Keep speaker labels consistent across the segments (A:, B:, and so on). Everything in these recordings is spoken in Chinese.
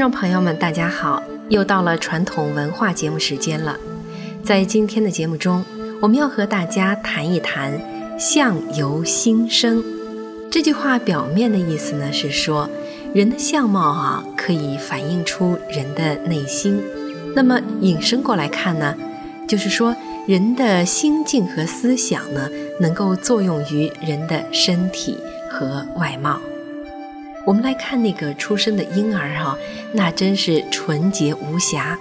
A: 众朋友们，大家好！又到了传统文化节目时间了。在今天的节目中，我们要和大家谈一谈“相由心生”这句话。表面的意思呢是说，人的相貌啊可以反映出人的内心。那么引申过来看呢，就是说人的心境和思想呢，能够作用于人的身体和外貌。我们来看那个出生的婴儿哈，那真是纯洁无瑕。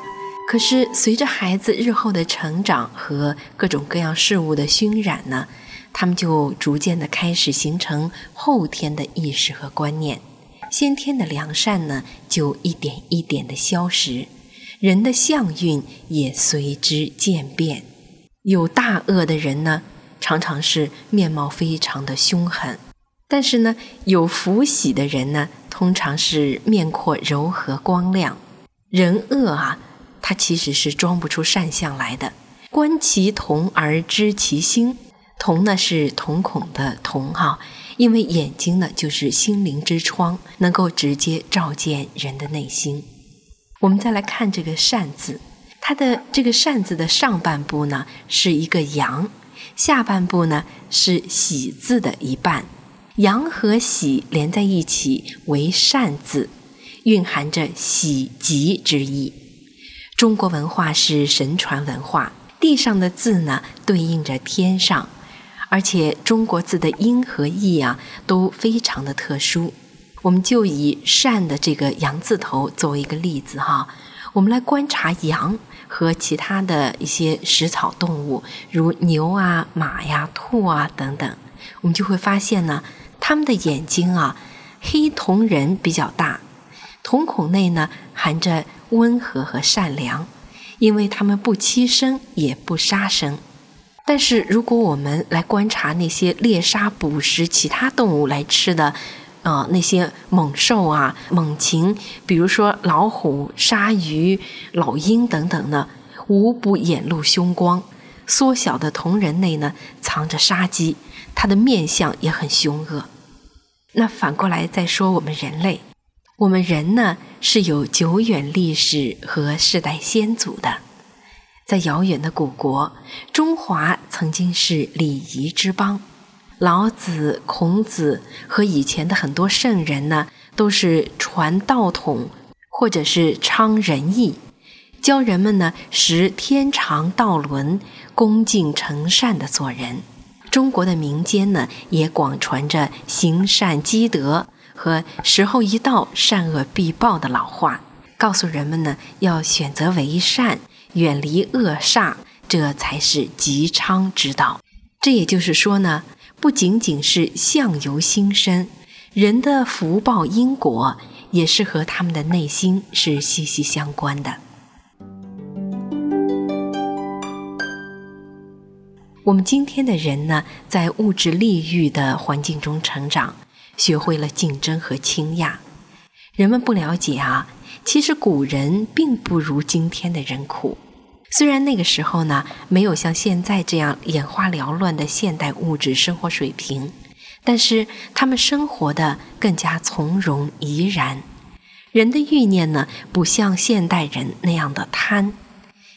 A: 可是随着孩子日后的成长和各种各样事物的熏染呢，他们就逐渐的开始形成后天的意识和观念，先天的良善呢就一点一点的消失，人的相运也随之渐变。有大恶的人呢，常常是面貌非常的凶狠。但是呢，有福喜的人呢，通常是面阔柔和光亮。人恶啊，他其实是装不出善相来的。观其瞳而知其心，瞳呢是瞳孔的瞳哈，因为眼睛呢就是心灵之窗，能够直接照见人的内心。我们再来看这个善字，它的这个善字的上半部呢是一个阳，下半部呢是喜字的一半。阳和喜连在一起为善字，蕴含着喜极之意。中国文化是神传文化，地上的字呢对应着天上，而且中国字的音和义啊都非常的特殊。我们就以善的这个阳字头作为一个例子哈，我们来观察羊和其他的一些食草动物，如牛啊、马呀、兔啊等等，我们就会发现呢。他们的眼睛啊，黑瞳仁比较大，瞳孔内呢含着温和和善良，因为他们不欺生也不杀生。但是如果我们来观察那些猎杀捕食其他动物来吃的，啊那些猛兽啊猛禽，比如说老虎、鲨鱼、老鹰等等呢，无不眼露凶光，缩小的瞳仁内呢藏着杀机。他的面相也很凶恶。那反过来再说，我们人类，我们人呢是有久远历史和世代先祖的。在遥远的古国，中华曾经是礼仪之邦。老子、孔子和以前的很多圣人呢，都是传道统或者是倡仁义，教人们呢识天长道伦、恭敬诚善的做人。中国的民间呢，也广传着行善积德和时候一到善恶必报的老话，告诉人们呢要选择为善，远离恶煞，这才是吉昌之道。这也就是说呢，不仅仅是相由心生，人的福报因果也是和他们的内心是息息相关的。我们今天的人呢，在物质利欲的环境中成长，学会了竞争和倾轧。人们不了解啊，其实古人并不如今天的人苦。虽然那个时候呢，没有像现在这样眼花缭乱的现代物质生活水平，但是他们生活的更加从容怡然。人的欲念呢，不像现代人那样的贪。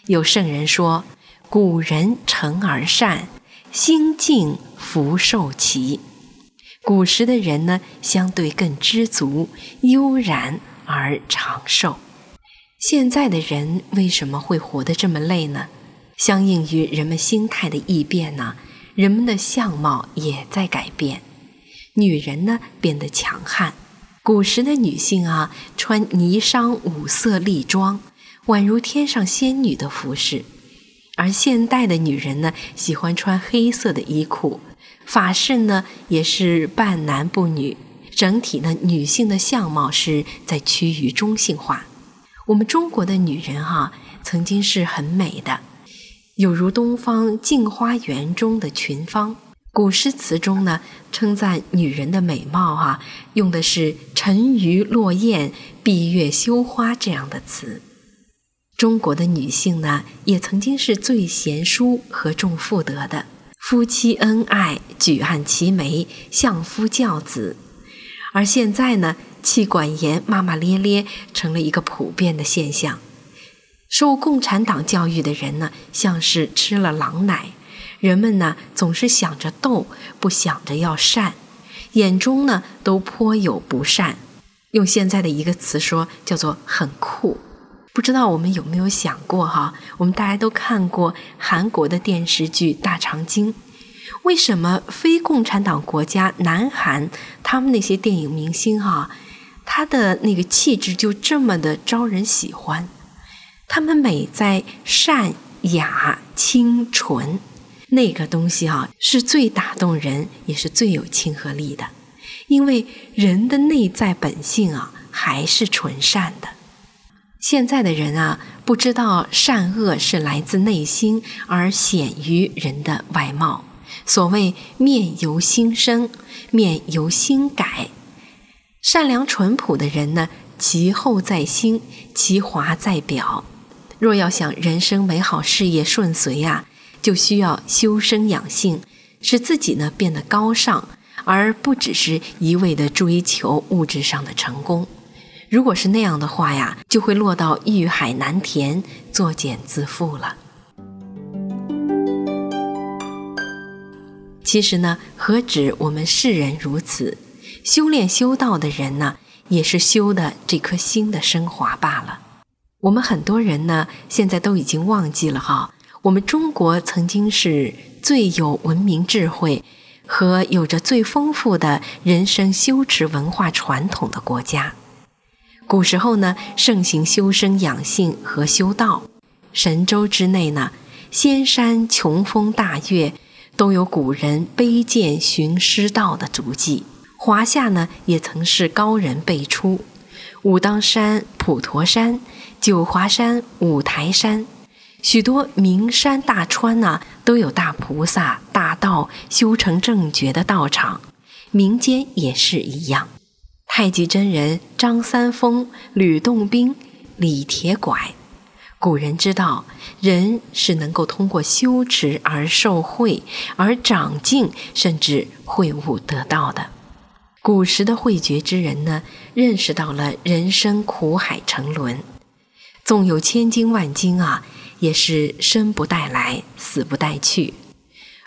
A: 有圣人说。古人诚而善，心静福寿齐。古时的人呢，相对更知足、悠然而长寿。现在的人为什么会活得这么累呢？相应于人们心态的异变呢，人们的相貌也在改变。女人呢，变得强悍。古时的女性啊，穿霓裳五色丽装，宛如天上仙女的服饰。而现代的女人呢，喜欢穿黑色的衣裤，发饰呢也是半男不女，整体呢女性的相貌是在趋于中性化。我们中国的女人哈，曾经是很美的，有如东方镜花园中的群芳。古诗词中呢，称赞女人的美貌哈，用的是“沉鱼落雁、闭月羞花”这样的词。中国的女性呢，也曾经是最贤淑和重妇德的，夫妻恩爱，举案齐眉，相夫教子。而现在呢，气管炎骂骂咧咧成了一个普遍的现象。受共产党教育的人呢，像是吃了狼奶。人们呢，总是想着斗，不想着要善，眼中呢都颇有不善。用现在的一个词说，叫做很酷。不知道我们有没有想过哈？我们大家都看过韩国的电视剧《大长今》，为什么非共产党国家南韩他们那些电影明星哈，他的那个气质就这么的招人喜欢？他们美在善雅清纯，那个东西哈是最打动人，也是最有亲和力的，因为人的内在本性啊还是纯善的。现在的人啊，不知道善恶是来自内心而显于人的外貌。所谓“面由心生，面由心改”，善良淳朴的人呢，其厚在心，其华在表。若要想人生美好、事业顺遂呀，就需要修身养性，使自己呢变得高尚，而不只是一味的追求物质上的成功。如果是那样的话呀，就会落到欲海难填、作茧自缚了。其实呢，何止我们世人如此，修炼修道的人呢，也是修的这颗心的升华罢了。我们很多人呢，现在都已经忘记了哈，我们中国曾经是最有文明智慧和有着最丰富的人生修持文化传统的国家。古时候呢，盛行修身养性和修道。神州之内呢，仙山琼峰大岳都有古人卑贱寻师道的足迹。华夏呢，也曾是高人辈出，武当山、普陀山、九华山、五台山，许多名山大川呢，都有大菩萨、大道修成正觉的道场。民间也是一样。太极真人张三丰、吕洞宾、李铁拐，古人知道人是能够通过修持而受惠、而长进，甚至会悟得道的。古时的慧觉之人呢，认识到了人生苦海沉沦，纵有千金万金啊，也是生不带来，死不带去。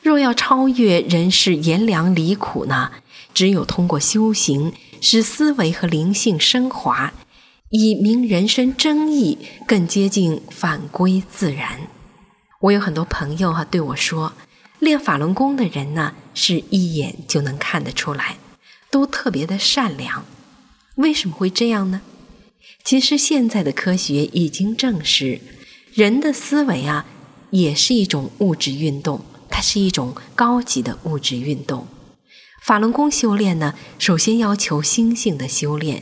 A: 若要超越人世炎凉离苦呢，只有通过修行。使思维和灵性升华，以明人生真意，更接近返归自然。我有很多朋友哈对我说，练法轮功的人呢，是一眼就能看得出来，都特别的善良。为什么会这样呢？其实现在的科学已经证实，人的思维啊，也是一种物质运动，它是一种高级的物质运动。法轮功修炼呢，首先要求心性的修炼，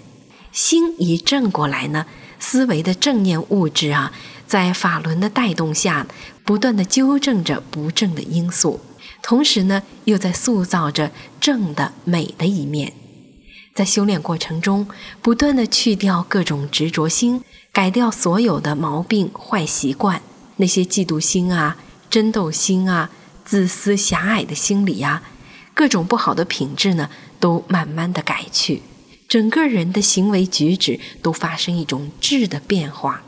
A: 心一正过来呢，思维的正念物质啊，在法轮的带动下，不断的纠正着不正的因素，同时呢，又在塑造着正的美的一面。在修炼过程中，不断的去掉各种执着心，改掉所有的毛病坏习惯，那些嫉妒心啊、争斗心啊、自私狭隘的心理呀。各种不好的品质呢，都慢慢的改去，整个人的行为举止都发生一种质的变化。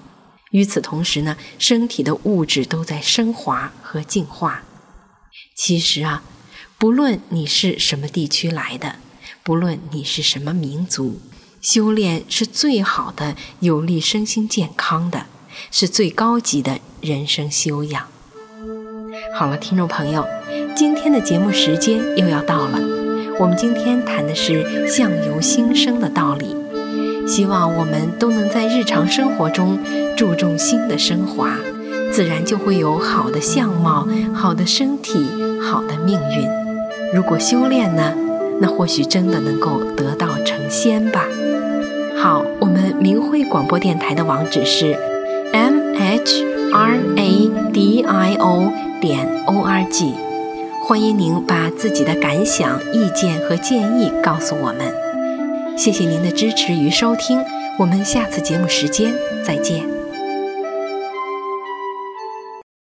A: 与此同时呢，身体的物质都在升华和进化。其实啊，不论你是什么地区来的，不论你是什么民族，修炼是最好的有利身心健康的，是最高级的人生修养。好了，听众朋友。今天的节目时间又要到了，我们今天谈的是相由心生的道理，希望我们都能在日常生活中注重心的升华，自然就会有好的相貌、好的身体、好的命运。如果修炼呢，那或许真的能够得道成仙吧。好，我们明慧广播电台的网址是 m h r a d i o 点 o r g。欢迎您把自己的感想、意见和建议告诉我们。谢谢您的支持与收听，我们下次节目时间再见。